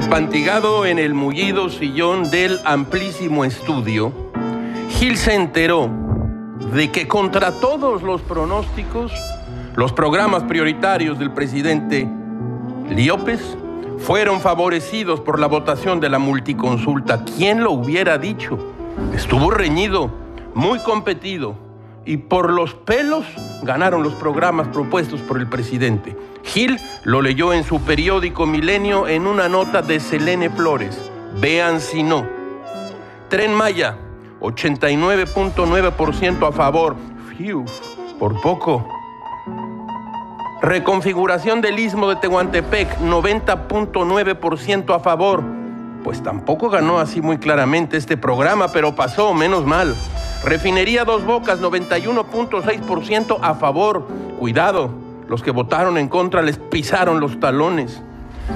Repantigado en el mullido sillón del amplísimo estudio, Gil se enteró de que contra todos los pronósticos, los programas prioritarios del presidente Liópez fueron favorecidos por la votación de la multiconsulta. ¿Quién lo hubiera dicho? Estuvo reñido, muy competido y por los pelos ganaron los programas propuestos por el presidente. Gil lo leyó en su periódico Milenio en una nota de Selene Flores. Vean si no. Tren Maya, 89.9% a favor. Fiu, por poco. Reconfiguración del istmo de Tehuantepec, 90.9% a favor. Pues tampoco ganó así muy claramente este programa, pero pasó, menos mal. Refinería Dos Bocas, 91.6% a favor. Cuidado, los que votaron en contra les pisaron los talones.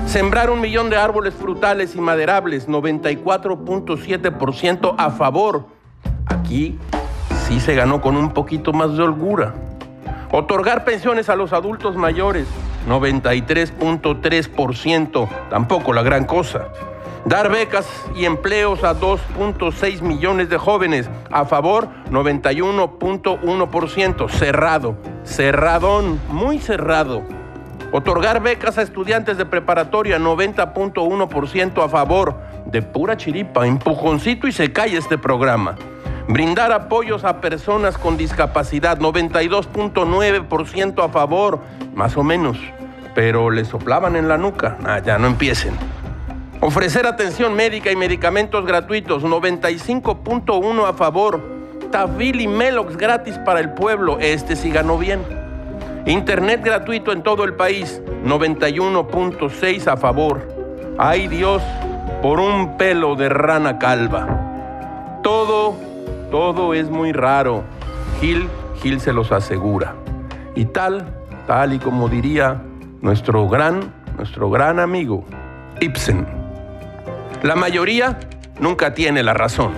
Sembrar un millón de árboles frutales y maderables, 94.7% a favor. Aquí sí se ganó con un poquito más de holgura. Otorgar pensiones a los adultos mayores, 93.3%, tampoco la gran cosa. Dar becas y empleos a 2.6 millones de jóvenes, a favor 91.1%, cerrado, cerradón, muy cerrado. Otorgar becas a estudiantes de preparatoria, 90.1% a favor, de pura chiripa, empujoncito y se cae este programa. Brindar apoyos a personas con discapacidad, 92.9% a favor, más o menos. Pero le soplaban en la nuca. Ah, ya no empiecen. Ofrecer atención médica y medicamentos gratuitos, 95.1 a favor. Tafil y Melox gratis para el pueblo, este sí ganó bien. Internet gratuito en todo el país, 91.6 a favor. Ay Dios, por un pelo de rana calva. Todo todo es muy raro. Gil, Gil se los asegura. Y tal, tal y como diría nuestro gran, nuestro gran amigo Ibsen. La mayoría nunca tiene la razón.